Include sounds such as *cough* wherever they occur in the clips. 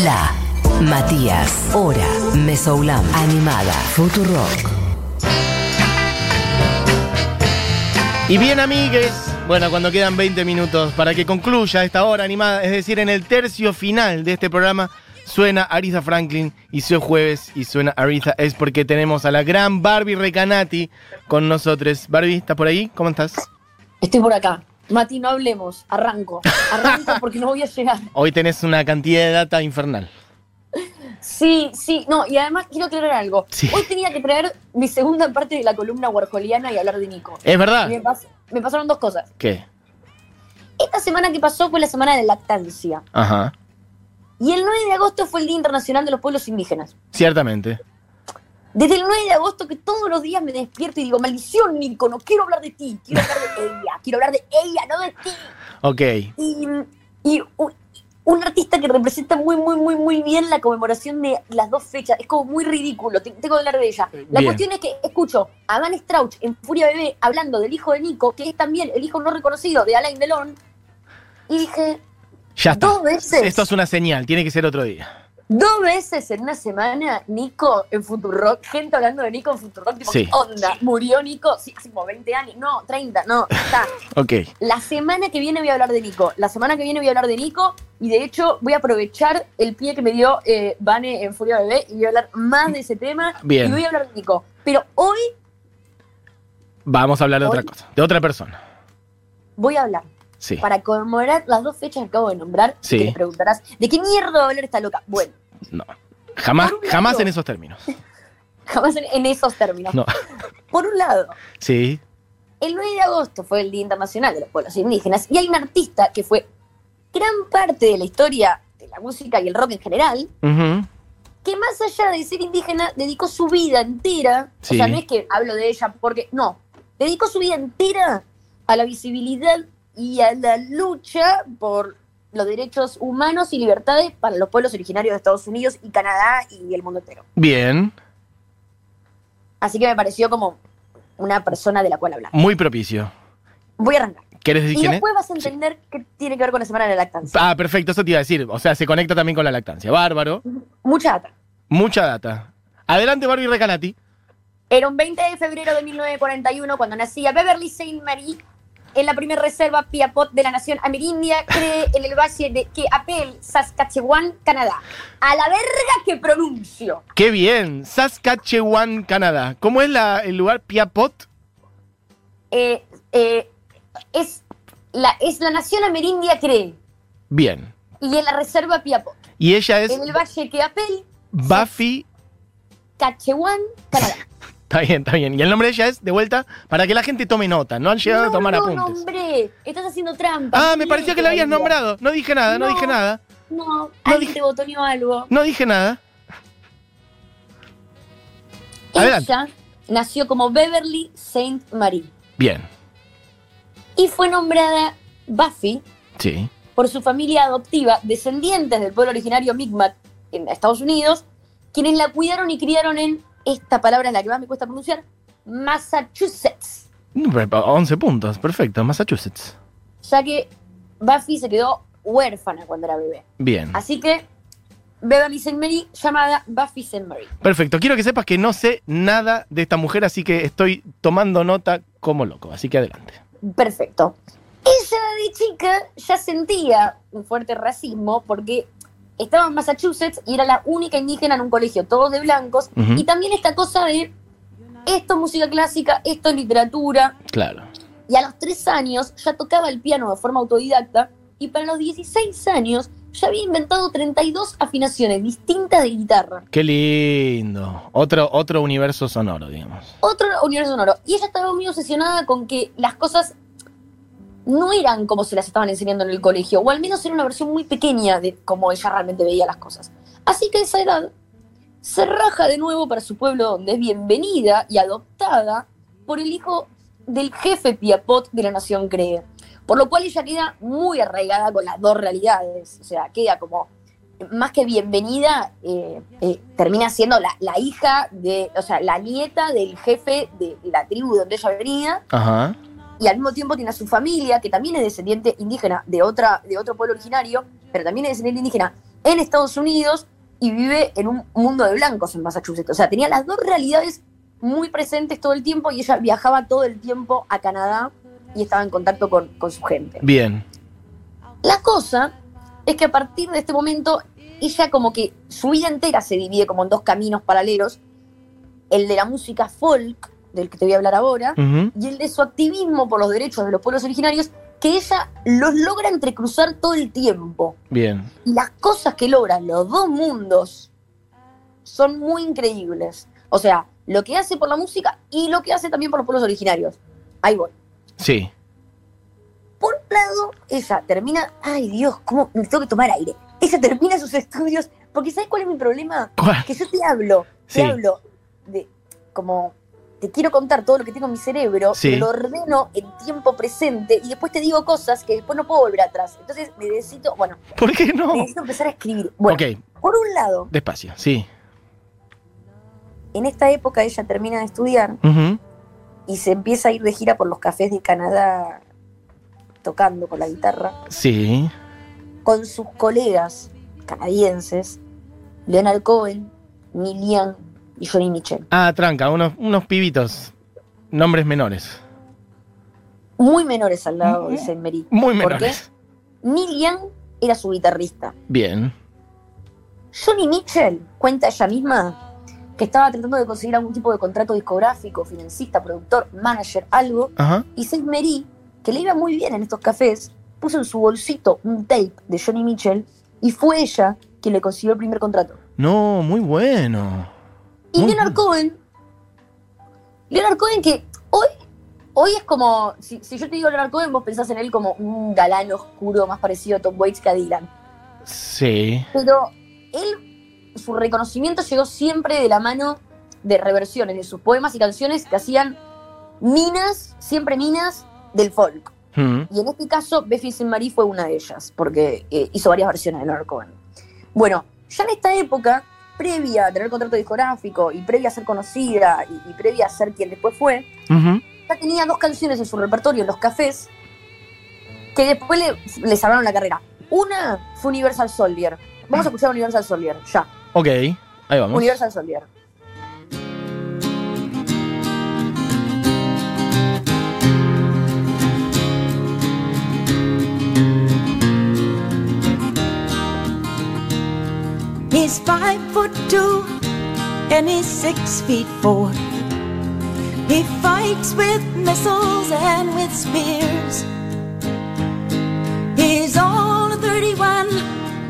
La Matías, Hora, Mesoulam, Animada, Futurock. Y bien, amigues, bueno, cuando quedan 20 minutos para que concluya esta hora animada, es decir, en el tercio final de este programa, suena Aretha Franklin y si es jueves y suena Aretha es porque tenemos a la gran Barbie Recanati con nosotros. Barbie, ¿estás por ahí? ¿Cómo estás? Estoy por acá. Mati, no hablemos. Arranco. Arranco porque no voy a llegar. *laughs* Hoy tenés una cantidad de data infernal. Sí, sí. No, y además quiero aclarar algo. Sí. Hoy tenía que traer mi segunda parte de la columna warholiana y hablar de Nico. ¿Es verdad? Me, pas- me pasaron dos cosas. ¿Qué? Esta semana que pasó fue la semana de lactancia. Ajá. Y el 9 de agosto fue el Día Internacional de los Pueblos Indígenas. Ciertamente. Desde el 9 de agosto que todos los días me despierto y digo, maldición, Nico, no quiero hablar de ti, quiero hablar de ella, quiero hablar de ella, no de ti. Ok. y, y un, un artista que representa muy, muy, muy, muy bien la conmemoración de las dos fechas. Es como muy ridículo, te- tengo que hablar de ella. La Bien. cuestión es que escucho a Van Strauch en Furia Bebé hablando del hijo de Nico, que es también el hijo no reconocido de Alain Delon, y dije, Ya está. Dos veces. Esto es una señal, tiene que ser otro día. Dos veces en una semana Nico en Futurock, gente hablando de Nico en Futurock, tipo, Sí. ¿qué onda? ¿Murió Nico? Sí, hace como 20 años, no, 30, no, está. *laughs* Ok. La semana que viene voy a hablar de Nico. La semana que viene voy a hablar de Nico. Y de hecho voy a aprovechar el pie que me dio eh, Vane en Furia Bebé y voy a hablar más de ese tema. Bien. Y voy a hablar de Nico. Pero hoy Vamos a hablar de otra cosa. De otra persona. voy a hablar Sí. para conmemorar las dos fechas que acabo de nombrar. Sí. Que te preguntarás, ¿de qué mierda va a hablar esta loca? Bueno, No. Jamás, lado- jamás en esos términos. *laughs* jamás en, en esos términos. No. Por un lado, Sí. el 9 de agosto fue el Día Internacional de los Pueblos Indígenas y hay un artista que fue gran parte de la historia de la música y el rock en general, que más allá de ser indígena, dedicó su vida entera, Sí. o sea, no es que hablo de ella porque, no, dedicó su vida entera a la visibilidad y a la lucha por los derechos humanos y libertades para los pueblos originarios de Estados Unidos y Canadá y el mundo entero. Bien. Así que me pareció como una persona de la cual hablar. Muy propicio. Voy a arrancar. ¿Quieres decir Y quién es? después vas a entender qué tiene que ver con la semana de la lactancia. Ah, perfecto, eso te iba a decir. O sea, se conecta también con la lactancia. Bárbaro. Mucha data. Mucha data. Adelante, Barbie Recanati. Era un 20 de febrero de 1941 cuando nacía Beverly Saint Marie en la primera reserva Piapot de la nación amerindia, cree en el valle de Keapel, Saskatchewan, Canadá. A la verga que pronuncio. Qué bien. Saskatchewan, Canadá. ¿Cómo es la- el lugar? Piapot. Eh, eh, es, la, es la nación amerindia cree. Bien. Y en la reserva Piapot. Y ella es En el valle Keapel, Buffy. Saskatchewan, Canadá. *laughs* Está bien, está bien. Y el nombre de ella es, de vuelta, para que la gente tome nota. No han llegado no, a tomar no, apuntes. nombre. Estás haciendo trampa. Ah, me pareció que la habías nombrado. No dije nada, no, No. dije nada. No, alguien te botoneó algo. No dije nada. Adelante. Ella nació como Beverly Saint Marie Bien. y fue nombrada Buffy Sí. por su familia adoptiva, descendientes del pueblo originario Mi'kmaq en Estados Unidos, quienes la cuidaron y criaron en, esta palabra es la que más me cuesta pronunciar, Massachusetts, 11 puntos. Perfecto. Massachusetts. ya que Buffy se quedó huérfana cuando era bebé. Bien. Así que Beverly Saint Marie llamada Buffy Saint Marie. Perfecto. Quiero que sepas que no sé nada de esta mujer, así que estoy tomando nota como loco. Así que adelante. Perfecto. Ella de chica ya sentía un fuerte racismo porque estaba en Massachusetts y era la única indígena en un colegio, todos de blancos. Y también esta cosa de esto es música clásica, esto es literatura. Claro. Y a los tres años ya tocaba el piano de forma autodidacta y para los 16 años ya había inventado 32 afinaciones distintas de guitarra. Qué lindo. Otro, otro universo sonoro, digamos. otro universo sonoro. Y ella estaba muy obsesionada con que las cosas no eran como se las estaban enseñando en el colegio, o al menos era una versión muy pequeña de cómo ella realmente veía las cosas. Así que a esa edad se raja de nuevo para su pueblo donde es bienvenida y adoptada por el hijo del jefe Piapot de la nación Cree. Por lo cual ella queda muy arraigada con las dos realidades. O sea, queda como más que bienvenida, eh, eh, termina siendo la, la hija de, o sea, la nieta del jefe de la tribu donde ella venía, Ajá. Y al mismo tiempo tiene a su familia, que también es descendiente indígena de, otra, de otro pueblo originario, pero también es descendiente indígena, en Estados Unidos y vive en un mundo de blancos en Massachusetts. O sea, tenía las dos realidades muy presentes todo el tiempo y ella viajaba todo el tiempo a Canadá y estaba en contacto con, con su gente. Bien. La cosa es que a partir de este momento, ella como que su vida entera se divide como en dos caminos paralelos. El de la música folk, del que te voy a hablar ahora, y el de su activismo por los derechos de los pueblos originarios, que ella los logra entrecruzar todo el tiempo. Bien. Y las cosas que logran los dos mundos son muy increíbles. O sea, lo que hace por la música y lo que hace también por los pueblos originarios. Ahí voy. Sí. Por un lado, ella termina. Ay, Dios, ¿cómo me tengo que tomar aire? Ella termina sus estudios. Porque ¿sabes cuál es mi problema? ¿Cuál? Que yo te hablo, te Sí. hablo de como. Te quiero contar todo lo que tengo en mi cerebro, Sí. lo ordeno en tiempo presente y después te digo cosas que después no puedo volver atrás. Entonces necesito, bueno, ¿Por qué no? necesito empezar a escribir. Bueno, por un lado, despacio. Sí. en esta época ella termina de estudiar y se empieza a ir de gira por los cafés de Canadá tocando con la guitarra Sí. con sus colegas canadienses, Leonard Cohen, Neil Young y Johnny Mitchell. Ah, tranca, unos, unos pibitos. Nombres menores. Muy menores al lado de Saint Mary. Muy ¿Por menores. qué? Neil Young era su guitarrista. Bien. Johnny Mitchell cuenta ella misma que estaba tratando de conseguir algún tipo de contrato discográfico, financista, productor, manager, algo, Ajá. y Saint Mary, que le iba muy bien en estos cafés, puso en su bolsito un tape de Johnny Mitchell y fue ella quien le consiguió el primer contrato. No, muy bueno. Y Leonard Cohen, Leonard Cohen que hoy, hoy es como, si, si yo te digo Leonard Cohen, vos pensás en él como un galán oscuro más parecido a Tom Waits que a Dylan. Sí. Pero él, su reconocimiento llegó siempre de la mano de reversiones de sus poemas y canciones que hacían minas, siempre minas, del folk. Mm. Y en este caso, Buffy Saint Marie fue una de ellas, porque eh, hizo varias versiones de Leonard Cohen. Bueno, ya en esta época, previa a tener contrato discográfico y previa a ser conocida y, y previa a ser quien después fue, ya tenía dos canciones en su repertorio en los cafés que después le, le salvaron la carrera. Una fue Universal Soldier. Vamos a *clears throat* escuchar Universal Soldier, ya. Ok, ahí vamos. Universal Soldier. He's five foot two and he's six feet four. He fights with missiles and with spears. He's all 31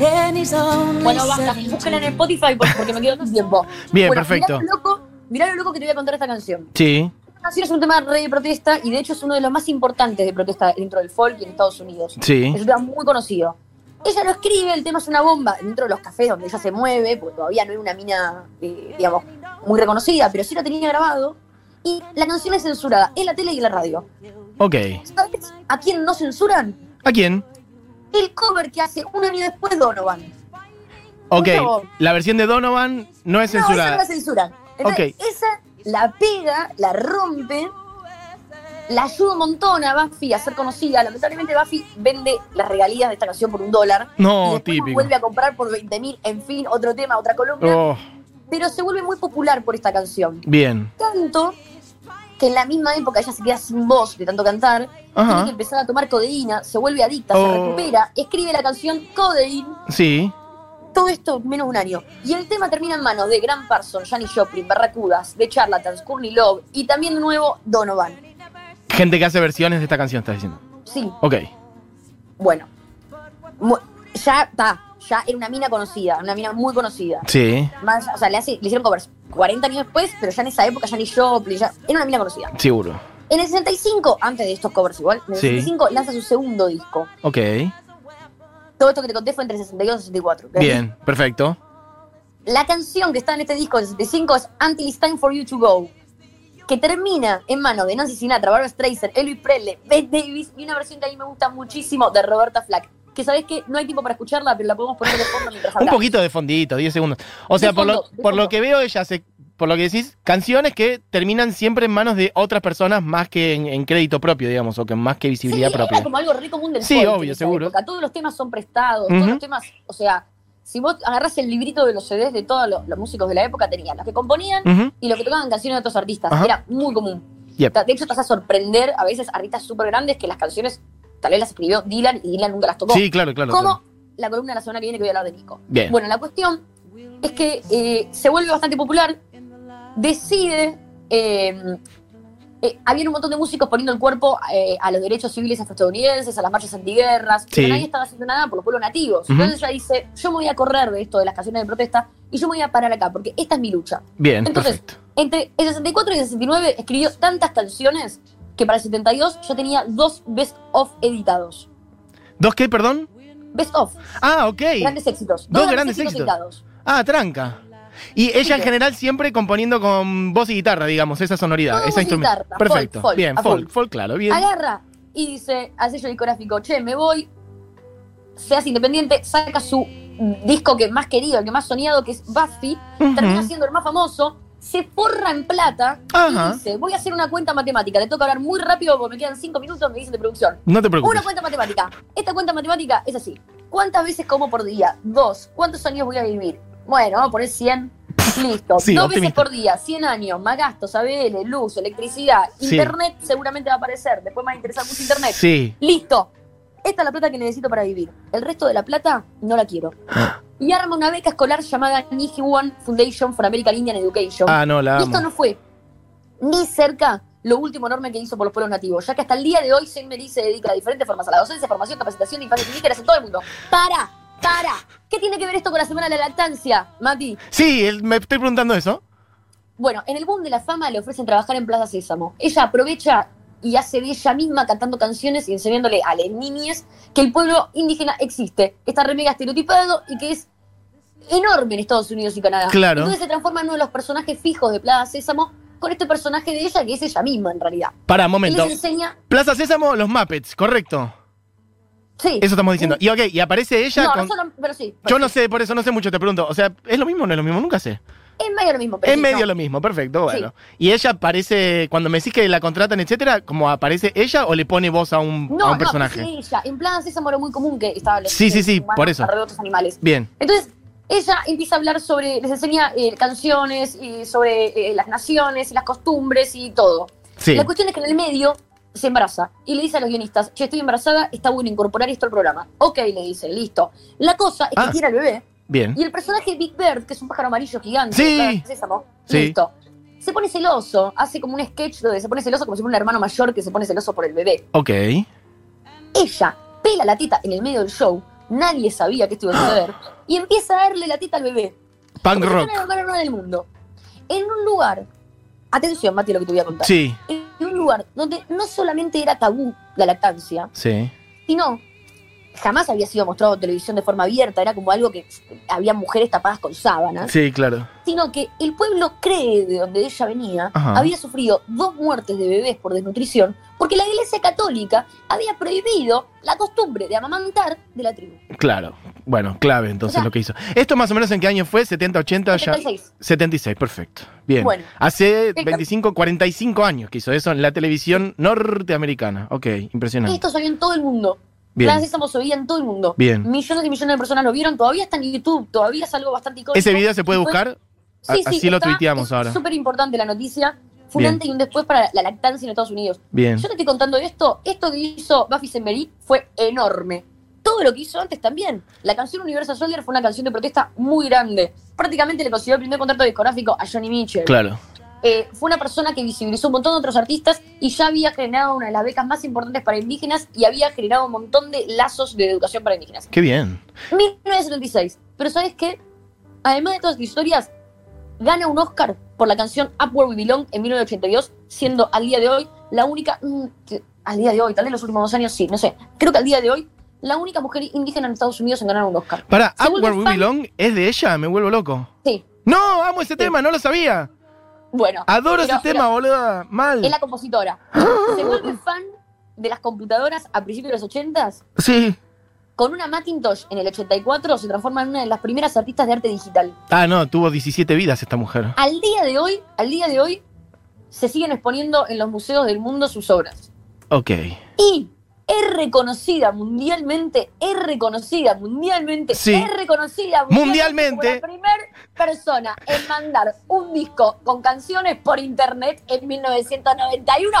and he's only Bueno, basta, 17. búsquenla en Spotify por- porque me quedo sin tiempo. Bien, Bueno, perfecto. Mirá lo, loco, mirá lo loco que te voy a contar esta canción. Sí. Esta canción es un tema re de protesta y de hecho es uno de los más importantes de protesta dentro del folk y en Estados Unidos. Sí. Es un tema muy conocido. Ella lo escribe, el tema es una bomba dentro de los cafés donde ella se mueve, porque todavía no era una mina, eh, digamos, muy reconocida, pero sí la tenía grabado. Y la canción es censurada en la tele y en la radio. Ok. ¿Sabes a quién no censuran? ¿A quién? El cover que hace un año después Donovan. Ok. La versión de Donovan no es No, esa no censurada. la censuran. Entonces, esa la pega, la rompe, la ayuda un montón a Buffy a ser conocida. Lamentablemente Buffy vende las regalías de esta canción por un dólar. y No, después típico. vuelve a comprar por 20 mil, en fin, otro tema, otra columna. Oh, Pero se vuelve muy popular por esta canción. bien. Tanto que en la misma época ella se queda sin voz de tanto cantar, tiene que empezar a tomar codeína, se vuelve adicta, Oh. se recupera, escribe la canción Codeine, Sí. todo esto en menos de un año. Y el tema termina en manos de Grant Parsons, Janis Joplin, Barracudas, de Charlatans, Courtney Love y también de nuevo Donovan. Gente que hace versiones de esta canción, estás diciendo. Sí, Ok. bueno. Ya está, ya era una mina conocida, una mina muy conocida. Sí. Más, o sea, le, hace- le hicieron covers 40 años después, pero ya en esa época Janis Joplin, ya era una mina conocida. Seguro. En el 65, antes de estos covers igual, en el Sí. 65 lanza su segundo disco. Ok. Todo esto que te conté fue entre 62 y 64. ¿ok? Bien. Perfecto. La canción que está en este disco del 65 es Until It's Time for You to Go, que termina en manos de Nancy Sinatra, Barbara Streisand, Elvis Presley, Bette Davis y una versión que a mí me gusta muchísimo de Roberta Flack. Que sabes que no hay tiempo para escucharla, pero la podemos poner de fondo mientras Un hablamos. poquito de fondito, 10 segundos. O sea, por, lo, por lo que veo, ella hace, por lo que decís, canciones que terminan siempre en manos de otras personas más que en, en crédito propio, digamos, o que más que Sí, visibilidad era propia. como algo re común del Sí, folk obvio, seguro. Todos los temas son prestados, todos los temas, o sea, si vos agarras el librito de los CDs de todos los, los músicos de la época, tenían los que componían y los que tocaban canciones de otros artistas. Ajá. Era muy común. Yep. De hecho, te vas a sorprender a veces artistas súper grandes que las canciones tal vez las escribió Dylan y Dylan nunca las tocó. Sí, claro, claro. como claro. la columna de la semana que viene que voy a hablar de Nico. Bien. Bueno, la cuestión es que eh, se vuelve bastante popular, decide... eh, eh, había un montón de músicos poniendo el cuerpo eh, a los derechos civiles afroestadounidenses, a las marchas antiguerras, Sí. pero nadie estaba haciendo nada por los pueblos nativos. Entonces ella dice, yo me voy a correr de esto de las canciones de protesta y yo me voy a parar acá, porque esta es mi lucha. Bien, Entonces, perfecto. entre el 64 y el 69 escribió tantas canciones que para el 72 yo tenía dos best of editados. ¿Dos qué, perdón? Best of, Ah, ok. grandes éxitos. Dos grandes éxitos. editados. Ah, tranca. Y ella en general siempre componiendo con voz y guitarra, digamos, esa sonoridad, Todo esa instrumento. guitarra, Perfecto. folk, folk, bien, folk, folk, claro, bien. Agarra y dice al sello discográfico, che, me voy, se hace independiente, saca su disco que más querido, el que más soñado, que es Buffy, termina Ujú. siendo el más famoso, se forra en plata Ajá. y dice, voy a hacer una cuenta matemática, te toca hablar muy rápido porque me quedan cinco minutos, me dicen de producción. No te preocupes. Una cuenta matemática. Esta cuenta matemática es así. ¿Cuántas veces como por día? Dos. ¿Cuántos años voy a vivir? Bueno, vamos a poner 100. Listo. Sí, Dos optimista. veces por día, 100 años, más gastos, ABL, luz, electricidad, Sí. internet seguramente va a aparecer. Después me va a interesar mucho internet. Sí. Listo. Esta es la plata que necesito para vivir. El resto de la plata no la quiero. *gasps* Y arma una beca escolar llamada Nijiwan Foundation for American Indian Education. Ah, no, la Y esto no fue ni cerca lo último enorme que hizo por los pueblos nativos, ya que hasta el día de hoy Saint Mary se dedica a diferentes formas a la docencia, formación, capacitación de infantes indígenas en todo el mundo. ¡Para! ¡Para! ¿Qué tiene que ver esto con la semana de la lactancia, Mati? Sí, el- me estoy preguntando eso. Bueno, en el boom de la fama le ofrecen trabajar en Plaza Sésamo. Ella aprovecha y hace de ella misma cantando canciones y enseñándole a las niñas que el pueblo indígena existe, que está re mega estereotipado y que es enorme en Estados Unidos y Canadá. Claro. Entonces se transforma en uno de los personajes fijos de Plaza Sésamo con este personaje de ella que es ella misma en realidad. Para, Y momento. les enseña. Plaza Sésamo, los Muppets, correcto. Sí. Eso estamos diciendo. Y ok, y aparece ella no, con. no solo- pero sí. Yo no sé, por eso no sé mucho, te pregunto. O sea, ¿es lo mismo o no es lo mismo? Nunca sé. Es medio lo mismo. pero Es sí, medio no. lo mismo, perfecto, bueno. Y ella aparece, cuando me decís que la contratan, etcétera, como aparece ella o le pone voz a un, No, a un no, personaje. sí, ella. En plan, Sésamo era muy común que estaba Sí, sí, sí, por eso. de otros animales. Bien, Entonces, ella empieza a hablar sobre, les enseña eh, canciones y sobre eh, las naciones y las costumbres y todo. sí. La cuestión es que en el medio se embaraza y le dice a los guionistas, che, estoy embarazada, está bueno incorporar esto al programa. Ok, le dice, listo. La cosa es que Ah. tiene al bebé Bien. y el personaje Big Bird, que es un pájaro amarillo gigante, Sí. Sésamo, Sí. listo. Se pone celoso, hace como un sketch donde se pone celoso como si fuera un hermano mayor que se pone celoso por el bebé. Ok. Ella pela la teta en el medio del show, nadie sabía que esto iba a suceder, y empieza a darle la teta al bebé. Punk rock. hermana del mundo. En un lugar, atención, Mati, lo que te voy a contar. Sí, En un lugar donde no solamente era tabú la lactancia, sí. sino jamás había sido mostrado en televisión de forma abierta, era como algo que había mujeres tapadas con sábanas, Sí, claro. sino que el pueblo cree de donde ella venía, Ajá. había sufrido dos muertes de bebés por desnutrición, porque la iglesia católica había prohibido la costumbre de amamantar de la tribu. Claro. Bueno, clave entonces O sea, lo que hizo. ¿Esto más o menos en qué año fue? ¿70, 80? Ya. 76. 76, perfecto. Bien. Bueno. Hace El- 25, 45 años que hizo eso en la televisión norteamericana. Ok, impresionante. Esto salió en todo el mundo. Bien. Plan Sésamo se veía en todo el mundo. Bien. Millones y millones de personas lo vieron, todavía está en YouTube, todavía es algo bastante icónico. ¿Ese video se puede buscar? Sí, sí, Así lo tuiteamos es ahora. súper importante la noticia. Fue Bien. un antes y un después para la lactancia en Estados Unidos. Bien. Yo te estoy contando esto, esto que hizo Buffy fue enorme. Todo lo que hizo antes también. La canción Universal Soldier fue una canción de protesta muy grande. Prácticamente le consiguió el primer contrato discográfico a Johnny Mitchell. Claro. Eh, fue una persona que visibilizó un montón de otros artistas y ya había generado una de las becas más importantes para indígenas y había generado un montón de lazos de educación para indígenas. Qué bien. 1976. Pero ¿sabes qué? Además de todas estas historias, gana un Oscar por la canción Up Where We Belong en 1982, siendo al día de hoy la única, mm, al día de hoy, tal vez los últimos dos años, sí, no sé, creo que al día de hoy, la única mujer indígena en Estados Unidos en ganar un Oscar. Para, Up Where We fan- Belong es de ella, me vuelvo loco. Sí, No, amo ese tema, no lo sabía. bueno. Adoro pero- ese tema, boluda. Mal. Es la compositora. Se vuelve fan de las computadoras a principios de los 80s. Sí. Con una Macintosh en el 84 se transforma en una de las primeras artistas de arte digital. Ah, no, tuvo 17 vidas esta mujer. Al día de hoy, al día de hoy, se siguen exponiendo en los museos del mundo sus obras. Ok. Y es reconocida mundialmente, es reconocida mundialmente, Sí. es reconocida Mundialmente. como la primera persona en mandar un disco con canciones por internet en 1991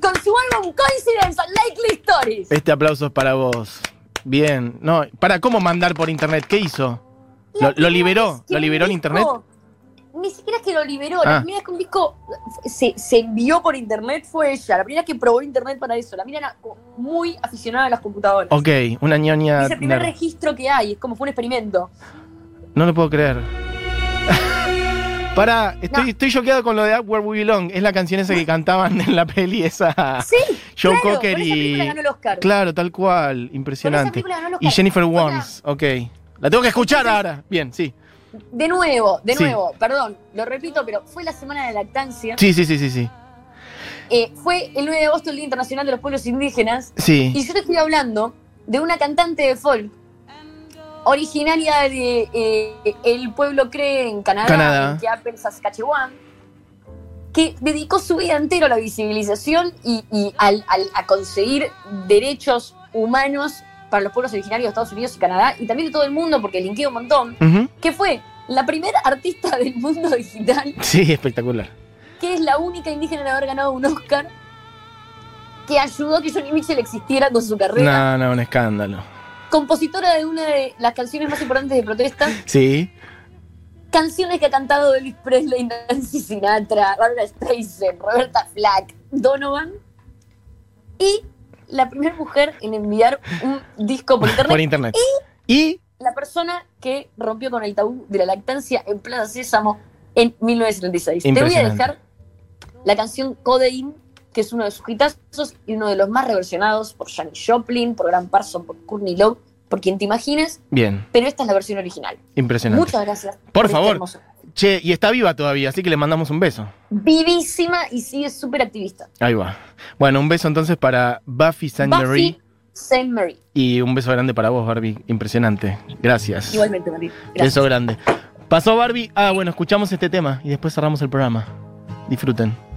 con su álbum Coincidence Likely Stories. Este aplauso es para vos. Bien. No, ¿para cómo mandar por internet? ¿Qué hizo? ¿Lo, liberó? ¿Lo liberó en internet? Ni siquiera es que lo liberó. Ah. La primera vez que un disco se, se envió por internet fue ella. La primera vez que probó internet para eso. La mina era muy aficionada a las computadoras. Ok, una ñoña. es el primer nerd. registro que hay. Es como fue un experimento. No lo puedo creer. *laughs* Pará, estoy, No. choqueado con lo de Up Where We Belong. Es la canción esa que cantaban en la peli esa. Sí, Joe claro, Cocker esa ganó y. el Oscar. Claro, tal cual. Esa Impresionante. película ganó el Y. Jennifer Warnes. Ok. La tengo que escuchar ahora. Bien, sí. De nuevo, de Sí. nuevo, perdón, lo repito, pero fue la semana de lactancia. Sí, sí, sí, sí, sí. Eh, fue el 9 de agosto el Día Internacional de los Pueblos Indígenas. Y Sí. yo te estoy hablando de una cantante de folk originaria de eh, el pueblo Cree en Canadá, Canadá. en Keapel, Saskatchewan, que dedicó su vida entera a la visibilización y, y al- al- a conseguir derechos humanos para los pueblos originarios de Estados Unidos y Canadá y también de todo el mundo, porque linkeo un montón, que fue la primera artista del mundo digital Sí, espectacular. que es la única indígena en haber ganado un Oscar, que ayudó a que Johnny Mitchell existiera con su carrera, No, no, un escándalo. compositora de una de las canciones más importantes de protesta, Sí. canciones que ha cantado Elvis Presley, Nancy Sinatra, Barbara Streisand, Roberta Flack, Donovan, y la primera mujer en enviar un disco por *laughs* internet, Por internet. Y. la persona que rompió con el tabú de la lactancia en Plaza Sésamo en 1976. Te voy a dejar la canción Codeine, que es uno de sus hitazos y uno de los más reversionados por Janis Joplin, por Graham Parsons, por Courtney Love, por quien te imagines, Bien, pero esta es la versión original. impresionante. Muchas gracias. Por este favor. Che, y está viva todavía, así que le mandamos un beso. Vivísima y sigue súper activista. Ahí va. Bueno, un beso entonces para Buffy St. Marie Buffy St. Mary. y un beso grande para vos, Barbie. Impresionante. Gracias. Igualmente. Gracias. Beso grande. Pasó Barbie. Ah, bueno, escuchamos este tema y después cerramos el programa. Disfruten.